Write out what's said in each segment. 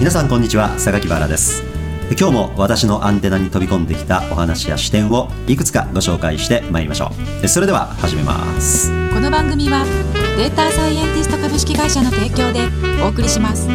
皆さんこんにちは榊原です。今日も私のアンテナに飛び込んできたお話や視点をいくつかご紹介してまいりましょう。それでは始めます。この番組はデータサイエンティスト株式会社の提供でお送りします。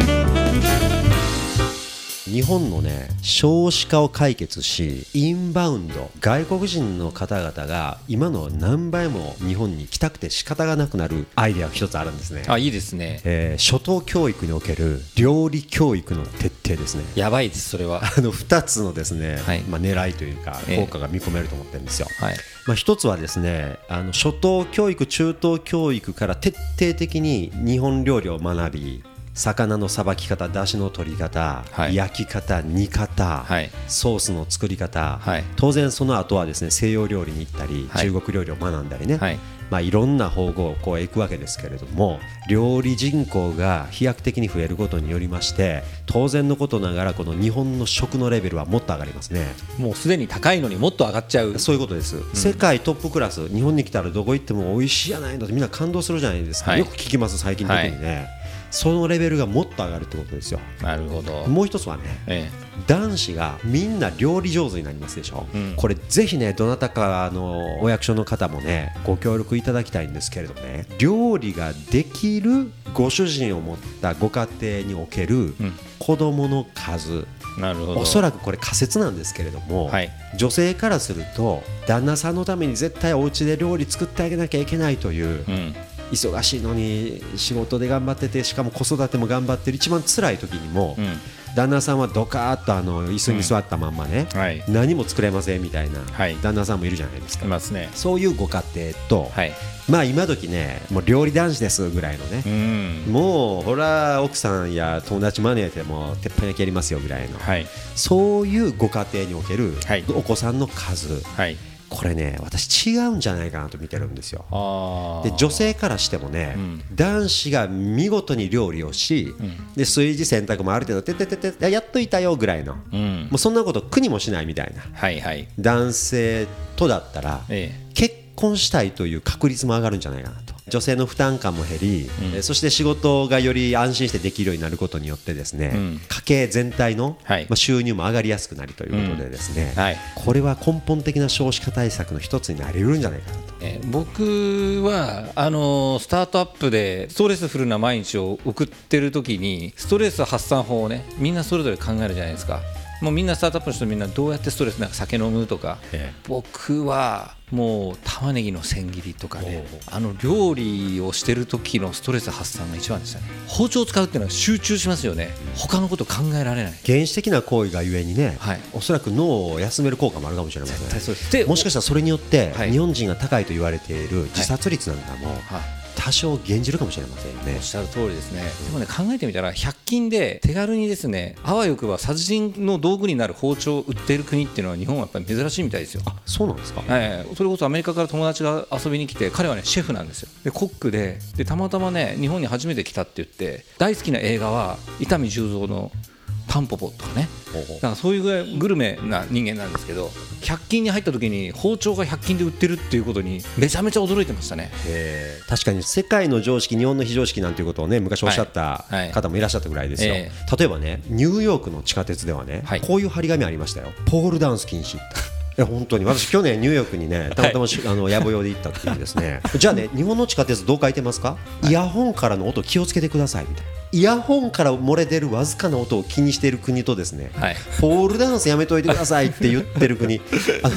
日本のね少子化を解決しインバウンド外国人の方々が今の何倍も日本に来たくて仕方がなくなるアイデアが一つあるんですね。あいいですね。えー初等教育における料理教育の徹底ですね。やばいですそれは。あの2つのですね、はい。まあ、狙いというかええ。効果が見込めると思ってるんですよ、はい。まあ、一つはですねあの初等教育中等教育から徹底的に日本料理を学び魚のさばき方、だしの取り方、はい。焼き方、煮方、はい。ソースの作り方、はい。当然その後はですね西洋料理に行ったり、はい。中国料理を学んだりね、はい。まあ、いろんな方向をこう行くわけですけれども料理人口が飛躍的に増えることによりまして当然のことながらこの日本の食のレベルはもっと上がりますね。もうすでに高いのにもっと上がっちゃう。そういうことです、世界トップクラス日本に来たらどこ行っても美味しいやないのってみんな感動するじゃないですか、はい。よく聞きます最近特にね、そのレベルがもっと上がるってことですよ。なるほど。もう一つはねえ男子がみんな料理上手になりますでしょ、うん。これぜひねどなたかあのお役所の方もねご協力いただきたいんですけれどね料理ができるご主人を持ったご家庭におけるうん。子供の数、えなるほど。おそらくこれ仮説なんですけれども、はい。女性からすると旦那さんのために絶対お家で料理作ってあげなきゃいけないという、うん忙しいのに仕事で頑張っててしかも子育ても頑張ってる一番辛い時にも、うん。旦那さんはドカーッとあの椅子に座ったまんまね、はい。何も作れませんみたいな、はい。旦那さんもいるじゃないですか。いますね。そういうご家庭と、はい。まあ今時ねもう料理男子ですぐらいのねう、ん。もうほら奥さんや友達招いても鉄板焼きやりますよぐらいの、はい。そういうご家庭におけるはい。お子さんの数、はいこれね私違うんじゃないかなと見てるんですよ。あで女性からしてもね、うん。男子が見事に料理をし、ん。で炊事洗濯もある程度てててててやっといたよぐらいの、もうん。うそんなこと苦にもしないみたいな。はいはい。男性とだったら、え。結婚したいという確率も上がるんじゃないかなと女性の負担感も減り、えーそして仕事がより安心してできるようになることによってですね、うん。家計全体の、はい。まあ、収入も上がりやすくなりということでですね、えはい。これは根本的な少子化対策の一つになりうるんじゃないかなと。えー僕はあのースタートアップでストレスフルな毎日を送ってる時にストレス発散法をねみんなそれぞれ考えるじゃないですかもうみんなスタートアップの人みんなどうやってストレスなんか酒飲むとか、え僕はもう玉ねぎの千切りとかねあの料理をしてる時のストレス発散が一番でしたね。包丁を使うっていうのは集中しますよね。他のこと考えられない。原始的な行為がゆえにね、はい。おそらく脳を休める効果もあるかもしれません。もしかしたらそれによって、はい。日本人が高いと言われている自殺率なんかもはい多少減じるかもしれませんよねおっ。しゃる通りですね、でもね考えてみたら100均で手軽にですねあわよくば殺人の道具になる包丁を売っている国っていうのは日本はやっぱり珍しいみたいですよ。そうなんですか？ええそれこそアメリカから友達が遊びに来て彼はねシェフなんですよでコックででたまたまね日本に初めて来たって言って大好きな映画は伊丹十三の「タンポポ」とかね。ほうほう。だからそういうぐらいグルメな人間なんですけど100均に入った時に包丁が100均で売ってるっていうことにめちゃめちゃ驚いてましたね。え。ー確かに世界の常識、日本の非常識なんていうことをね昔おっしゃったはい。はい。方もいらっしゃったぐらいですよ、え例えばね、ニューヨークの地下鉄ではね、はい。こういう張り紙ありましたよ、ポールダンス禁止。いや本当に。私、去年ニューヨークにね、たまたまし、あの野暮用で行った時にですね、じゃあね、日本の地下鉄どう書いてますか、イヤホンからの音気をつけてくださいみたいな。イヤホンから漏れ出るわずかな音を気にしている国とですね、はい。ポールダンスやめといてくださいって言ってる国。あの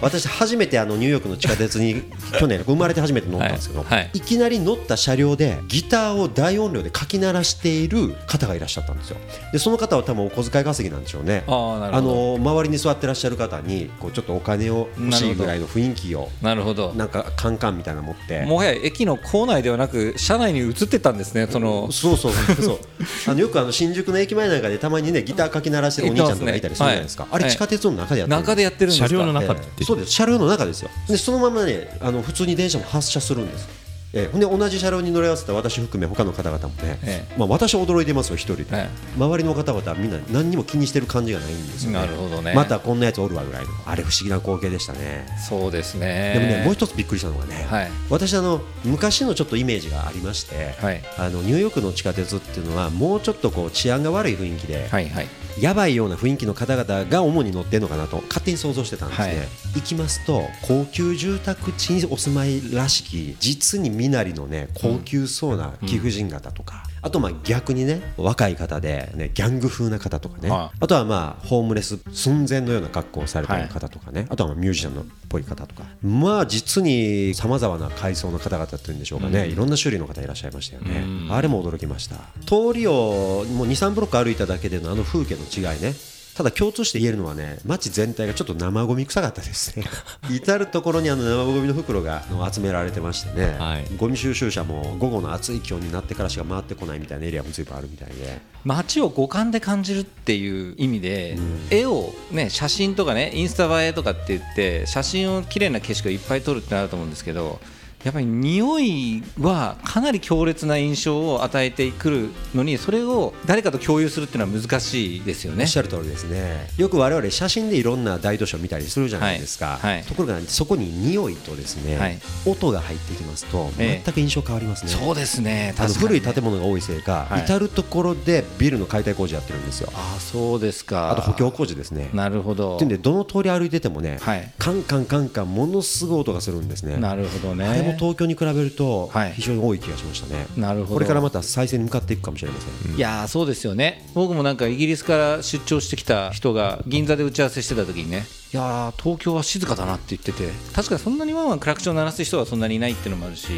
私初めてあのニューヨークの地下鉄に去年生まれて初めて乗ったんですけど、はい。はい。いきなり乗った車両でギターを大音量でかき鳴らしている方がいらっしゃったんですよ。でその方は多分お小遣い稼ぎなんでしょうね。あの周りに座ってらっしゃる方にこうちょっとお金を欲しいぐらいの雰囲気をなるほど。なんかカンカンみたいなの持って。もはや駅の構内ではなく車内に移ってたんですねその。そうそうそう あのよくあの新宿の駅前なんかでたまにねギターかき鳴らしてるお兄ちゃんとかいたりするじゃないですか、ねはい。あれ地下鉄の中でやってるんです中でやってるんですか。車両の中ええそうです。車両の中ですよ。でそのままねあの普通に電車も発車するんですええ。ほんで同じ車両に乗り合わせた私含め他の方々もね、えまあ、私は驚いてますよ一人で、え周りの方々はみんな何にも気にしてる感じがないんですよね。なるほどね。またこんなやつおるわぐらいの。あれ不思議な光景でしたね。そうですね。でもねもう一つびっくりしたのがね、はい。私あの昔のちょっとイメージがありまして、はい。あのニューヨークの地下鉄っていうのはもうちょっとこう治安が悪い雰囲気で、はいはい。やばいような雰囲気の方々が主に乗ってるのかなと勝手に想像してたんですね、はい。行きますと高級住宅地にお住まいらしき実に身なりのね高級そうな貴婦人方とか、あとまあ逆にね若い方で、ね、ギャング風な方とかね、はあとはまあホームレス寸前のような格好をされている方とかね、あとはまあミュージシャンのっぽい方とか。まあ実にさまざまな階層の方々っていうんでしょうかね、いろんな種類の方いらっしゃいましたよね、あれも驚きました。通りをもう23ブロック歩いただけでのあの風景の違いねただ共通して言えるのはね街全体がちょっと生ゴミ臭かったですね。至る所にあの生ゴミの袋があの集められてましてね、はい。ゴミ収集車も午後の暑い気温になってからしか回ってこないみたいなエリアも随分あるみたいで。街を五感で感じるっていう意味で、絵をね写真とかねインスタ映えとかって言って写真を綺麗な景色をいっぱい撮るってなると思うんですけどやっぱり匂いはかなり強烈な印象を与えてくるのにそれを誰かと共有するっていうのは難しいですよね。おっしゃる通りですね。よく我々写真でいろんな大都市を見たりするじゃないですか、はい。はいところがそこに匂いとですね、はい。音が入ってきますとええ。全く印象変わりますね、そうですね古い建物が多いせいか、はい。至る所でビルの解体工事やってるんですよ。ああそうですか。あと補強工事ですね。なるほど。っていうんでどの通り歩いててもね、はい。カンカンカンカンものすごい音がするんですね。なるほどね東京に比べるとはい。非常に多い気がしましたね、なるほど。これからまた再生に向かっていくかもしれません、いやーそうですよね。僕もなんかイギリスから出張してきた人が銀座で打ち合わせしてた時にね。いやー東京は静かだなって言ってて。確かにそんなにワンワンクラクション鳴らす人はそんなにいないっていうのもあるし。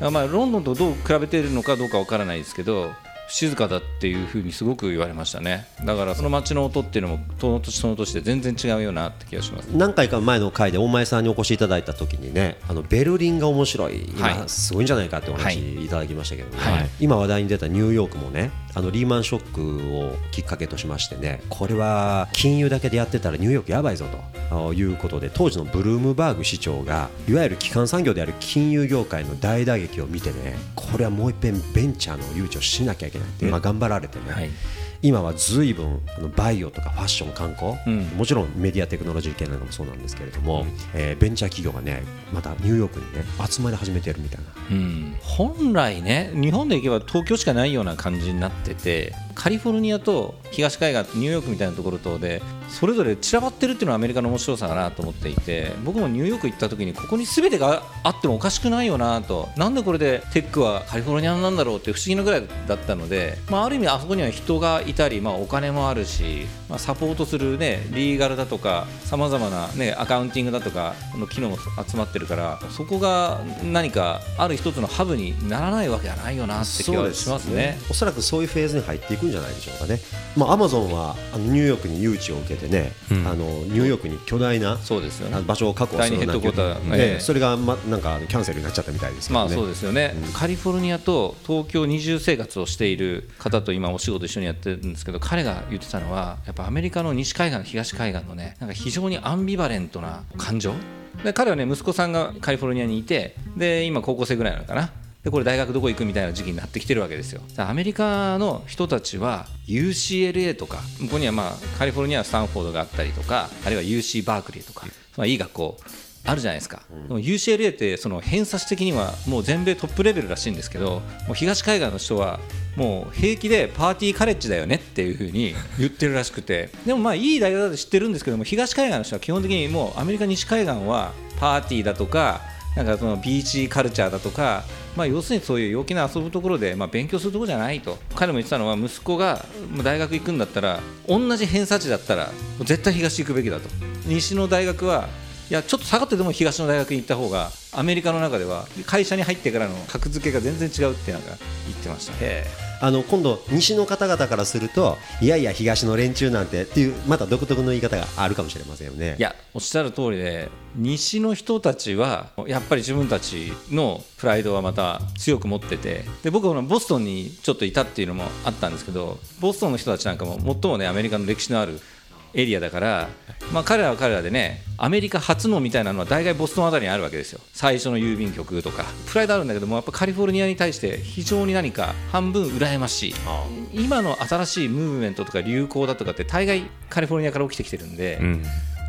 あまあロンドンとどう比べているのかどうかわからないですけど静かだっていうふうにすごく言われましたね。だからその街の音っていうのもその年その年で全然違うよなって気がします何回か前の回で大前さんにお越しいただいた時にねあのベルリンが面白い。はい。今すごいんじゃないかってお話はい。いただきましたけどね、はい今話題に出たニューヨークもねあのリーマンショックをきっかけとしましてねこれは金融だけでやってたらニューヨークやばいぞということで当時のブルームバーグ市長がいわゆる基幹産業である金融業界の大打撃を見てねこれはもう一遍ベンチャーの誘致をしなきゃいけないって、まあ、頑張られてね、はい今は随分あのバイオとかファッション観光、うん。もちろんメディアテクノロジー系なんかもそうなんですけれども、えーベンチャー企業がねまたニューヨークにね集まり始めてるみたいな。うん、本来ね日本で行けば東京しかないような感じになっててカリフォルニアと東海岸ニューヨークみたいなところとでそれぞれ散らばってるっていうのはアメリカの面白さかなと思っていて僕もニューヨーク行った時にここに全てがあってもおかしくないよなとなんでこれでテックはカリフォルニアなんだろうって不思議なぐらいだったので、まあ、ある意味あそこには人がいたり、まあ、お金もあるし、まあ、サポートする、ね、リーガルだとかさまざまな、ね、アカウンティングだとかの機能も集まってるからそこが何かある一つのハブにならないわけはないよなって気がしますね。おそらくそういうフェーズに入っていくんじゃないでしょうかね、まあ、アマゾンはあのニューヨークに誘致を受けてね、あのニューヨークに巨大なそうですよ場所を確保する第二ヘッドコーターねええ。それが、ま、なんかキャンセルになっちゃったみたいですけどね。まあそうですよね、カリフォルニアと東京二重生活をしている方と今お仕事一緒にやってるんですけど彼が言ってたのはやっぱアメリカの西海岸東海岸のねなんか非常にアンビバレントな感情。で彼はね息子さんがカリフォルニアにいてで今高校生ぐらいなのかなでこれ大学どこ行くみたいな時期になってきてるわけですよ。アメリカの人たちは UCLA とか向こうにはまあカリフォルニアはスタンフォードがあったりとかあるいは UC バークリーとか、まあ、いい学校あるじゃないですか、でも UCLA ってその偏差値的にはもう全米トップレベルらしいんですけどもう東海岸の人はもう平気でパーティーカレッジだよねっていうふうに言ってるらしくて。でもまあいい大学だと知ってるんですけども東海岸の人は基本的にもうアメリカ西海岸はパーティーだとかなんかそのビーチカルチャーだとか、まあ、要するにそういう陽気な遊ぶところで、まあ、勉強するところじゃないと。彼も言ってたのは息子が大学行くんだったら同じ偏差値だったら絶対東行くべきだと。西の大学はいやちょっと下がってでも東の大学に行った方がアメリカの中では会社に入ってからの格付けが全然違うってなんか言ってました。あの今度、西の方々からするといやいや、東の連中なんてっていうまた独特の言い方があるかもしれませんよね。いやおっしゃる通りで西の人たちはやっぱり自分たちのプライドはまた強く持っててで僕はボストンにちょっといたっていうのもあったんですけどボストンの人たちなんかも最もねアメリカの歴史のあるエリアだから、まあ、彼らは彼らでねアメリカ初のみたいなのは大概ボストンあたりにあるわけですよ。最初の郵便局とか。プライドあるんだけどもやっぱカリフォルニアに対して非常に何か半分羨ましい。今の新しいムーブメントとか流行だとかって大概カリフォルニアから起きてきてるんで、うん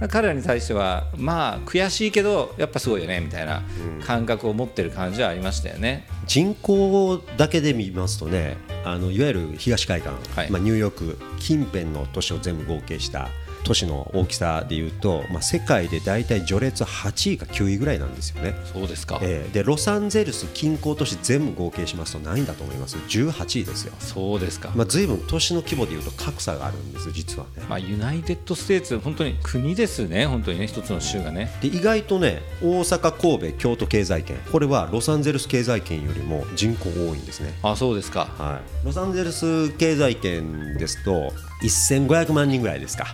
彼らに対してはまあ悔しいけどやっぱすごいよねみたいな感覚を持ってる感じはありましたよね。人口だけで見ますとねあのいわゆる東海岸、はいまあ、ニューヨーク近辺の都市を全部合計した都市の大きさでいうと、まあ、世界で大体序列8位か9位ぐらいなんですよね。そうですか、えーでロサンゼルス近郊都市全部合計しますと何位だと思います？18位ですよ、そうですか、まあ、随分都市の規模でいうと格差があるんです実はね。まあ、 United States、本当に国ですね、本当にね、一つの州がね。で意外とね大阪神戸京都経済圏。これはロサンゼルス経済圏よりも人口多いんですね。あそうですか、はい、ロサンゼルス経済圏ですと1500万人ぐらいですか、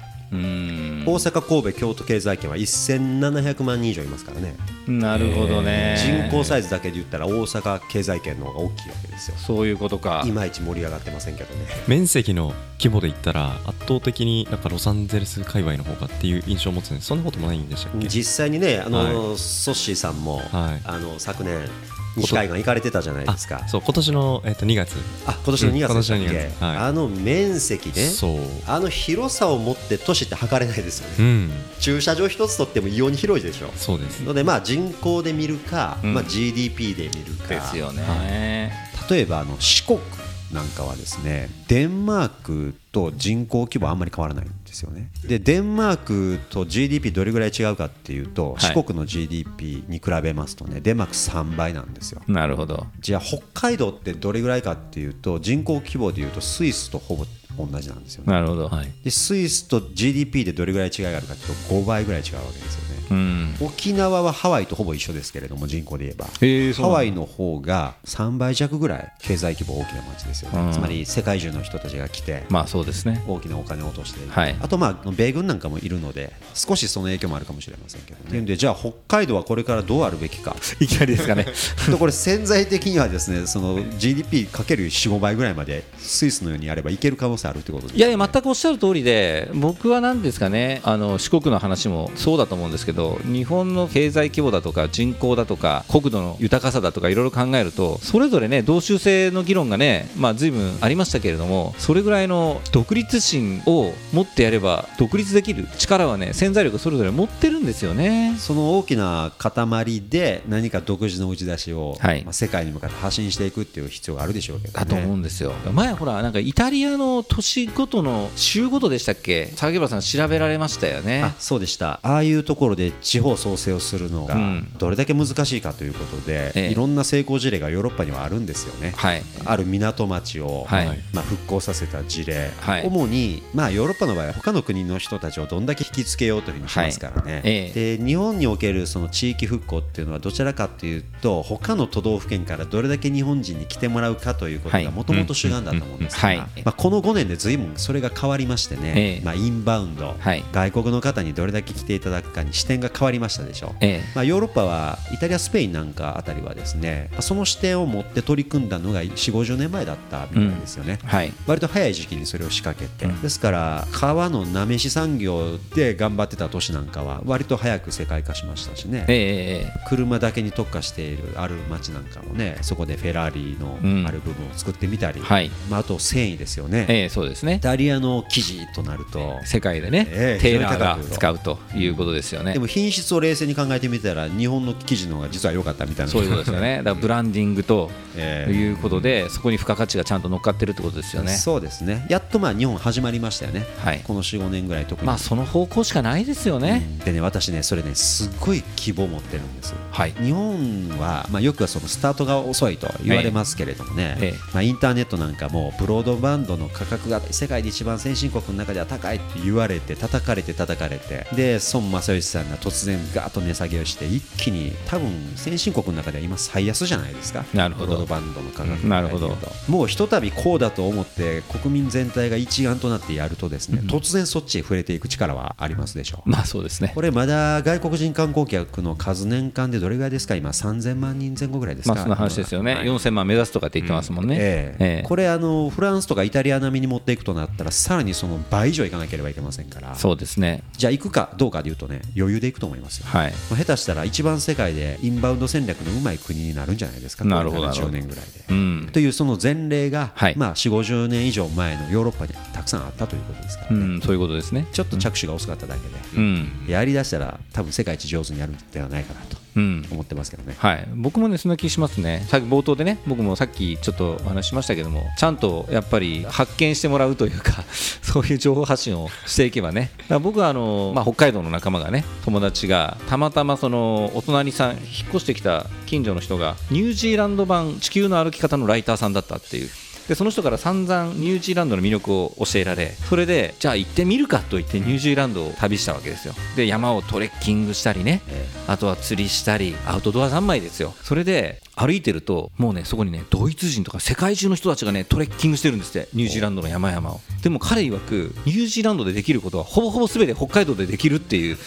大阪、神戸、京都経済圏は1700万人以上いますからね、なるほどね、人口サイズだけで言ったら大阪経済圏の方が大きいわけですよ、そういうことか。い、まいち盛り上がってませんけどね、面積の規模で言ったら圧倒的になんかロサンゼルス界隈の方がっていう印象を持つんです。そんなこともないんでしたっけ？実際にね、あのはソッシーさんも、はい。あの昨年、西海岸行かれてたじゃないですか。あ、そう今年の、えっと2月。あ今年の2月でしたっうん今け、年の2月。はい。あの面積ね、そう。あの広さを持って都市って測れないですよね、うん。駐車場一つとっても異様に広いでしょ。そうです。のでまあ人口で見るか、うん。まあ、GDP で見るか。ですよね、例えばあの四国なんかはですねデンマークと人口規模あんまり変わらないんですよね。でデンマークと GDP どれぐらい違うかっていうと、はい。四国の GDP に比べますとねデンマーク3倍なんですよ。なるほど、じゃあ北海道ってどれぐらいかっていうと人口規模でいうとスイスとほぼ同じなんですよね。なるほど、はい。でスイスと GDP でどれぐらい違いがあるかっていうと5倍ぐらい違うわけですよね。うん、沖縄はハワイとほぼ一緒ですけれども人口で言えば。へーハワイの方が3倍弱ぐらい経済規模大きな町ですよね、うん。つまり世界中の人たちが来てまあそうですね、大きなお金を落としてはい。あとまあ米軍なんかもいるので少しその影響もあるかもしれませんけどね。でじゃあ北海道はこれからどうあるべきか。いきなりですかね、とこれ潜在的にはですねその GDP かける45倍ぐらいまでスイスのようにやればいける可能性あるってことですいやいや、全くおっしゃる通りで、僕はなんですかね、あの四国の話もそうだと思うんですけど、日本の経済規模だとか、人口だとか、国土の豊かさだとか、いろいろ考えると、それぞれね、同州制の議論がね、まあ、随分ありましたけれども、それぐらいの独立心を持ってやれば、独立できる力はね、潜在力、それぞれ持ってるんですよね。その大きな塊で何か独自の打ち出しを、はい。まあ、世界に向かって発信していくっていう必要があるでしょうけど、ね、だと思うんですよ、前、ほら、なんかイタリアの年ごとの週ごとでしたっけ、榊原さん、調べられましたよね。あそうでした。ああいうところで地方創生をするのがうん。どれだけ難しいかということで、ええ。いろんな成功事例がヨーロッパにはあるんですよね。はい。ある港町を、はい。まあ、復興させた事例、はい。主に、まあ、ヨーロッパの場合は他の国の人たちをどんだけ引きつけようというふうにしますからね、はい。えで日本におけるその地域復興っていうのはどちらかというと他の都道府県からどれだけ日本人に来てもらうかということはい。がもともと主眼だと思うんですが、はい。まあ、この5年で随分それが変わりましてね、ええ。まあ、インバウンド、はい。外国の方にどれだけ来ていただくかに視点が変わりましたでしょう。ええ。まあ、ヨーロッパはイタリア、スペインなんかあたりはですねまあその視点を持って取り組んだのが4、50年前だったみたいですよね。はい。割と早い時期にそれを仕掛けて、うん。ですから川のなめし産業で頑張ってた都市なんかは割と早く世界化しましたしね、ええええ車だけに特化しているある町なんかもねそこでフェラーリうん。のある部分を作ってみたり、はい。まあ、あと繊維ですよね、ええそうですね。イタリアの生地となると、世界でね、ええテーラーが使うということですよね。で。も品質を冷静に考えてみたら日本の生地の方が実は良かったみたいな。そういうことですよね。だからブランディングとええ。いうことで、そこに付加価値がちゃんと乗っかってるってことですよね。そうですね。やっとまあ日本始まりましたよね、はい。この45年ぐらい特に、まあその方向しかないですよね。でね私ねそれねすっごい希望を持ってるんですはい。日本は、まあ、よくはそのスタートが遅いと言われますけれどもね、ええ。まあ、インターネットなんかもブロードバンドの価格が世界で一番先進国の中では高いって言われて叩かれて叩かれて。で孫正義さんが突然ガーッと値下げをして一気に多分先進国の中では今最安じゃないですか。なるほど。ブロードバンドの価格なるほど。もうひとたびこうだと思って国民全体体が一丸となってやるとですね、突然そっちへ触れていく力はありますでしょう。まあそうですね。これまだ外国人観光客の数年間でどれぐらいですか？今3000万人前後ぐらいですか？まあそんな話ですよね、はい。4000万目指すとかって言ってますもんね、ええ。ええ。これあのフランスとかイタリア並みに持っていくとなったらさらにその倍以上いかなければいけませんから。そうですね。じゃあ行くかどうかでいうとね余裕で行くと思いますよ、はい。まあ下手したら一番世界でインバウンド戦略のうまい国になるんじゃないですかなるほどこれなるほど。10年ぐらいで。うん。というその前例が、はい。まあ、4 5 0年以上前のヨーロッパにたくさんあったということですから、ね。うんそういうことですね。ちょっと着手が遅かっただけで、うん。やりだしたら多分世界一上手にやるんではないかなと。うん思ってますけどね。はい、僕もねそんな気しますね、さっき冒頭でね、僕もさっきちょっとお話ししましたけども、ちゃんとやっぱり発見してもらうというか、そういう情報発信をしていけばね、僕はあの、まあ、北海道の仲間がね、友達がたまたまそのお隣さん、引っ越してきた近所の人が、ニュージーランド版地球の歩き方のライターさんだったっていう。でその人から散々ニュージーランドの魅力を教えられそれでじゃあ行ってみるかと言ってニュージーランドを旅したわけですよ。で山をトレッキングしたりねあとは釣りしたりアウトドア三昧ですよ。それで歩いてるともうねそこにねドイツ人とか世界中の人たちがねトレッキングしてるんですってニュージーランドの山々を。でも彼曰くニュージーランドでできることはほぼほぼ全て北海道でできるっていう。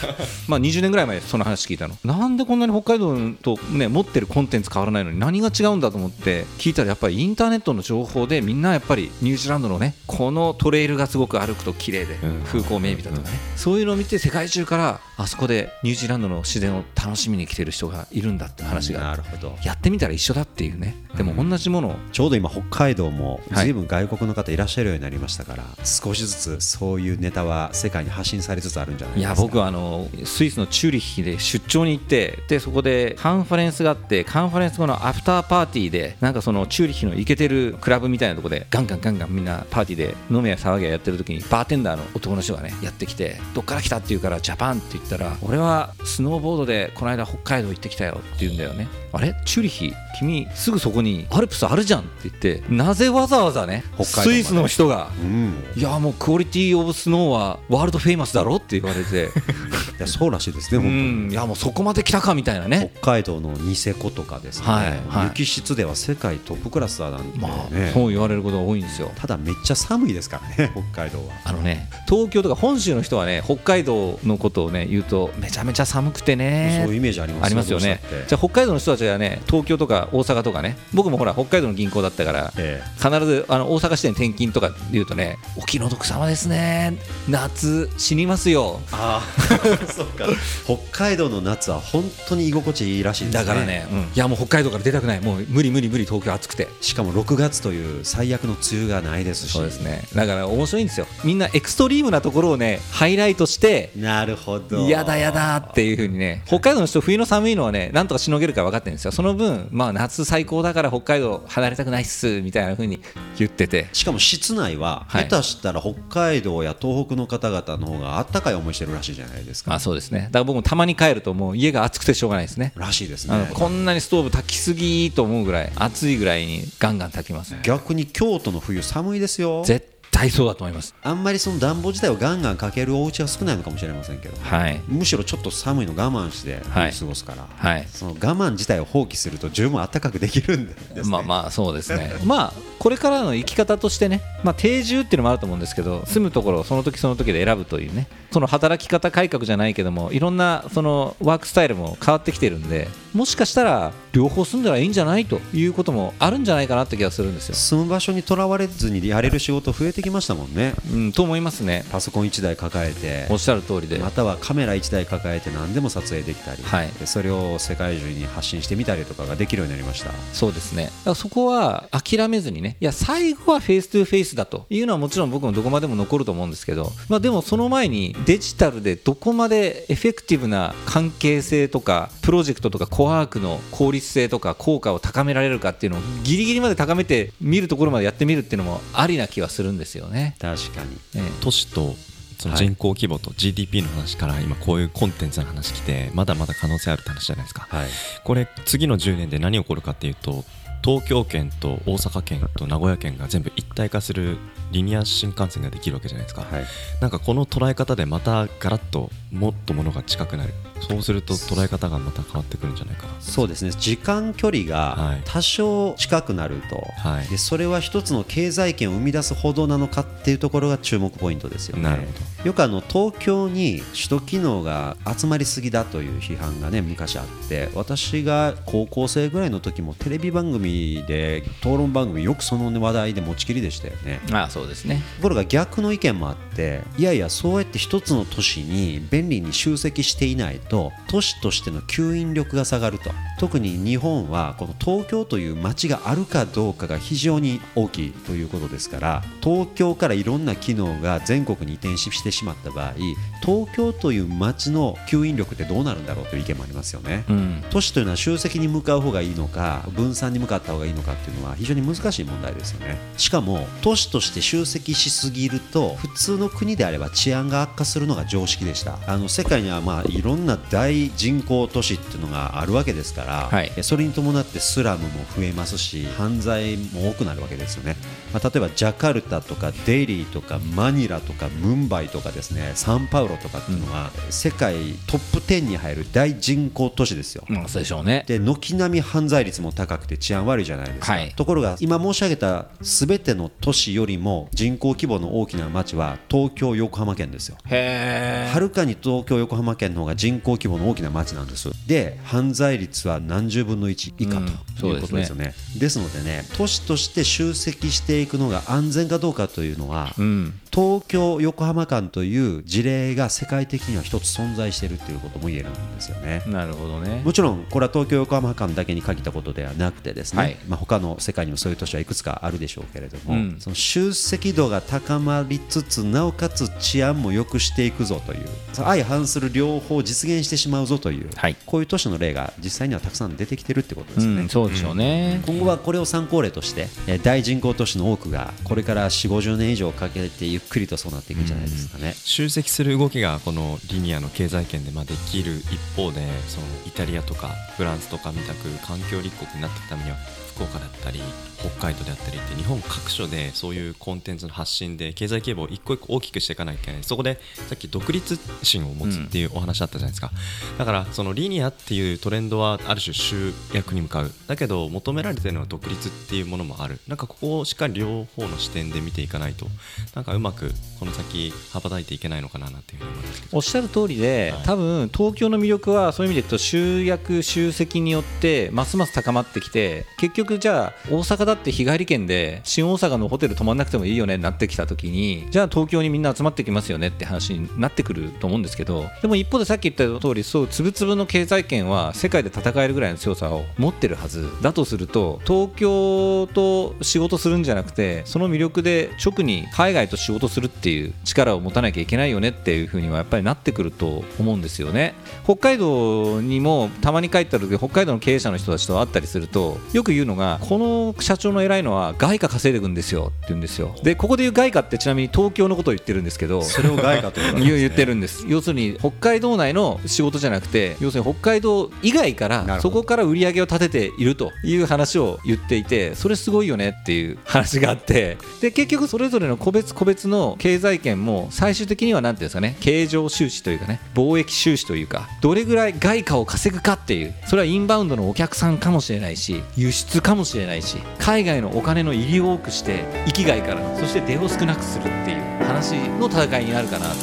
まあ20年ぐらい前その話聞いたの。なんでこんなに北海道とね持ってるコンテンツ変わらないのに何が違うんだと思って聞いたらやっぱりインターネットの情報でみんなやっぱりニュージーランドのねこのトレイルがすごく歩くと綺麗でうん。風光明媚だとかね。そういうのを見て世界中からあそこでニュージーランドの自然を楽しみに来てる人がいるんだって話がなるほどやってみたら一緒だっていうね。でも同じものを。ちょうど今北海道もはい随分外国の方いらっしゃるようになりましたから、少しずつそういうネタは世界に発信されつつあるんじゃないですか。いや僕はあのスイスのチューリッヒで出張に行ってでそこでカンファレンスがあってカンファレンス後のアフターパーティーでなんかそのチューリッヒのイケてるクラブみたいなところでガンガンガンガンみんなパーティーで飲みや騒ぎややってる時にバーテンダーの男の人がねやってきてどっから来た？って言うからジャパンって言ったら俺はスノーボードでこの間北海道行ってきたよって言うんだよね。あれ？チューリッヒ君すぐそこにアルプスあるじゃんって言ってなぜわざわざね北海道スイスの人が。うん。いやもうクオリティオブスノーはワールドフェイマスだろって言われて。いやそうらしいですねう本当に。ん。いやもうそこまで来たかみたいなね。北海道のニセコとかですね、はいはい。雪質では世界トップクラスだなんてね、まあそう言われることが多いんですよ。ただめっちゃ寒いですからね 北海道は。あのね東京とか本州の人はね北海道のことをね言うとめちゃめちゃ寒くてね。そういうイメージありますよね。じゃあ北海道の人たちがね東京とか大阪とかね僕もほら北海道の銀行だったからえ必ずあの大阪支店転勤とか言うとねお気の毒様ですね。夏死にますよ。ああ そうか。北海道の夏は本当に居心地いいらしいですね。だからね、うん。いやもう北海道から出たくない。もう無理無理無理東京暑くて。しかも6月という最悪の梅雨がないですし。そうですね。だから面白いんですよ。みんなエクストリームなところをねハイライトしてなるほど。やだやだっていう風にね北海道の人冬の寒いのはねなんとかしのげるから分かってるんですよその分まあ夏最高だから北海道離れたくないっすみたいな風に言ってて。しかも室内ははい。下手したら北海道や東北の方々の方があったかい思いしてるらしいじゃないですか。まあそうですね。だから僕もたまに帰るともう家が暑くてしょうがないですね。らしいですね。こんなにストーブ炊きすぎと思うぐらい暑いぐらいにガンガン炊きます逆に京都の冬寒いですよ。絶対そうだと思います。あんまりその暖房自体をガンガンかけるお家は少ないのかもしれませんけど、はい。むしろちょっと寒いの我慢してはい。過ごすから、はい。その我慢自体を放棄すると十分暖かくできるんですね、まあまあそうですね。まあこれからの生き方としてね、まあ、定住っていうのもあると思うんですけど住むところをその時その時で選ぶというね。その働き方改革じゃないけどもいろんなそのワークスタイルも変わってきてるんでもしかしたら両方住んだらいいんじゃないということもあるんじゃないかなって気がするんですよ。住む場所にとらわれずにやれる仕事増えてきましたもんね。うん、と思いますね。パソコン1台抱えて。おっしゃる通りで、またはカメラ1台抱えて何でも撮影できたり、はい。でそれを世界中に発信してみたりとかができるようになりました。そうですね。そこは諦めずにね。いや最後はフェイス2フェイスだというのはもちろん僕もどこまでも残ると思うんですけど、まあ、でもその前にデジタルでどこまで effective な関係性とかプロジェクトとかコワークの効率性とか効果を高められるかっていうのをギリギリまで高めて見るところまでやってみるっていうのもありな気はするんですよね。確かに。え都市とその人口規模と GDP の話から今こういうコンテンツの話来てまだまだ可能性あるって話じゃないですか。はい。これ次の10年で何起こるかっていうと東京圏と大阪圏と名古屋圏が全部一体化するリニア新幹線ができるわけじゃないですか、はい。なんかこの捉え方でまたガラッともっとものが近くなる。そうすると捉え方がまた変わってくるんじゃないかな。そうですね。時間距離はい。が多少近くなると、はい。でそれは一つの経済圏を生み出すほどなのかっていうところが注目ポイントですよね。なるほよくあの東京に首都機能が集まりすぎだという批判がね昔あって私が高校生ぐらいの時もテレビ番組で討論番組よくその話題で持ちきりでしたよね。ああそうですねところが逆の意見もあっていやいやそうやって一つの都市に便利に集積していないと都市としての吸引力が下がると特に日本はこの東京という街があるかどうかが非常に大きいということですから東京からいろんな機能が全国に移転してしまった場合東京という街の吸引力ってどうなるんだろうという意見もありますよね。うん都市というのは集積に向かう方がいいのか分散に向かった方がいいのかっていうのは非常に難しい問題ですよね。しかも都市として集積しすぎると普通の国であれば治安が悪化するのが常識でした。あの世界にはまあいろんな大人口都市っていうのがあるわけですから、はい。それに伴ってスラムも増えますし犯罪も多くなるわけですよね、まあ、例えばジャカルタとかデリーとかマニラとかムンバイとかですねサンパウロとかっていうのは世界トップ10に入る大人口都市ですよ、まあそうでしょうね。で軒並み犯罪率も高くて治安悪いじゃないですか、はい。ところが今申し上げた全ての都市よりも人口規模の大きな町は東京横浜県ですよ。はるかに東京横浜県の方が人口規模の大きな町なんですで犯罪率は何十分の1以下うんということですよね,、ですのでね都市として集積していくのが安全かどうかというのは、うん東京横浜間という事例が世界的には一つ存在しているということも言えるんですよね。なるほどね。もちろんこれは東京横浜間だけに限ったことではなくてですね、はい。まあ、他の世界にもそういう都市はいくつかあるでしょうけれども、うん。その集積度が高まりつつなおかつ治安も良くしていくぞという相反する両方を実現してしまうぞという、はい。こういう都市の例が実際にはたくさん出てきてるってことですよね。うんそうでしょうね。今後はこれを参考例としてえー大人口都市の多くがこれから4 5 0年以上かけてゆっくりとそうなっていくんじゃないですかね。集積する動きがこのリニアの経済圏でまあできる一方でそのイタリアとかフランスとかみたく環境立国になっていくためには福岡だったり北海道であったりって日本各所でそういうコンテンツの発信で経済規模を一個一個大きくしていかなきゃいけない。そこでさっき独立心を持つっていうお話あったじゃないですか、だからそのリニアっていうトレンドはある種集約に向かう。だけど求められてるのは独立っていうものもある。なんかここをしっかり両方の視点で見ていかないとなんかうまくこの先羽ばたいていけないのかななんていうふうに思いますけど。おっしゃる通りで、多分東京の魅力はそういう意味でいくと集約集積によってますます高まってきて結局局じゃあ大阪だって日帰り券で新大阪のホテル泊まんなくてもいいよねになってきた時にじゃあ東京にみんな集まってきますよねって話になってくると思うんですけどでも一方でさっき言った通りそうつぶつぶの経済圏は世界で戦えるぐらいの強さを持ってるはずだとすると東京と仕事するんじゃなくてその魅力で直に海外と仕事するっていう力を持たなきゃいけないよねっていうふうにはやっぱりなってくると思うんですよね。北海道にもたまに帰った時北海道の経営者の人たちと会ったりするとよく言うのがこの社長の偉いのは外貨稼いでいくんですよって言うんですよ。でここで言う外貨ってちなみに東京のことを言ってるんですけどそれを外貨ということなんですね。言ってるんです。要するに北海道内の仕事じゃなくて要するに北海道以外からそこから売り上げを立てているという話を言っていてそれすごいよねっていう話があってで結局それぞれの個別個別の経済圏も最終的には何ていうんですかね経常収支というかね貿易収支というかどれぐらい外貨を稼ぐかっていうそれはインバウンドのお客さんかもしれないし輸出かもしれないし海外のお金の入りを多くして生きがいからそして出を少なくするっていう話の戦いになるかなと。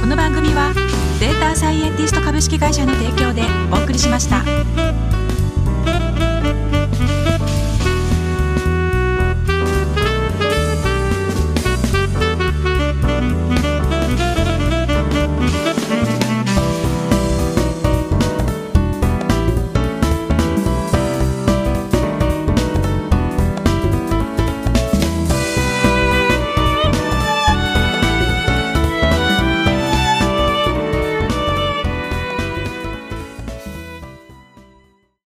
この番組はデータサイエンティスト株式会社の提供でお送りしました。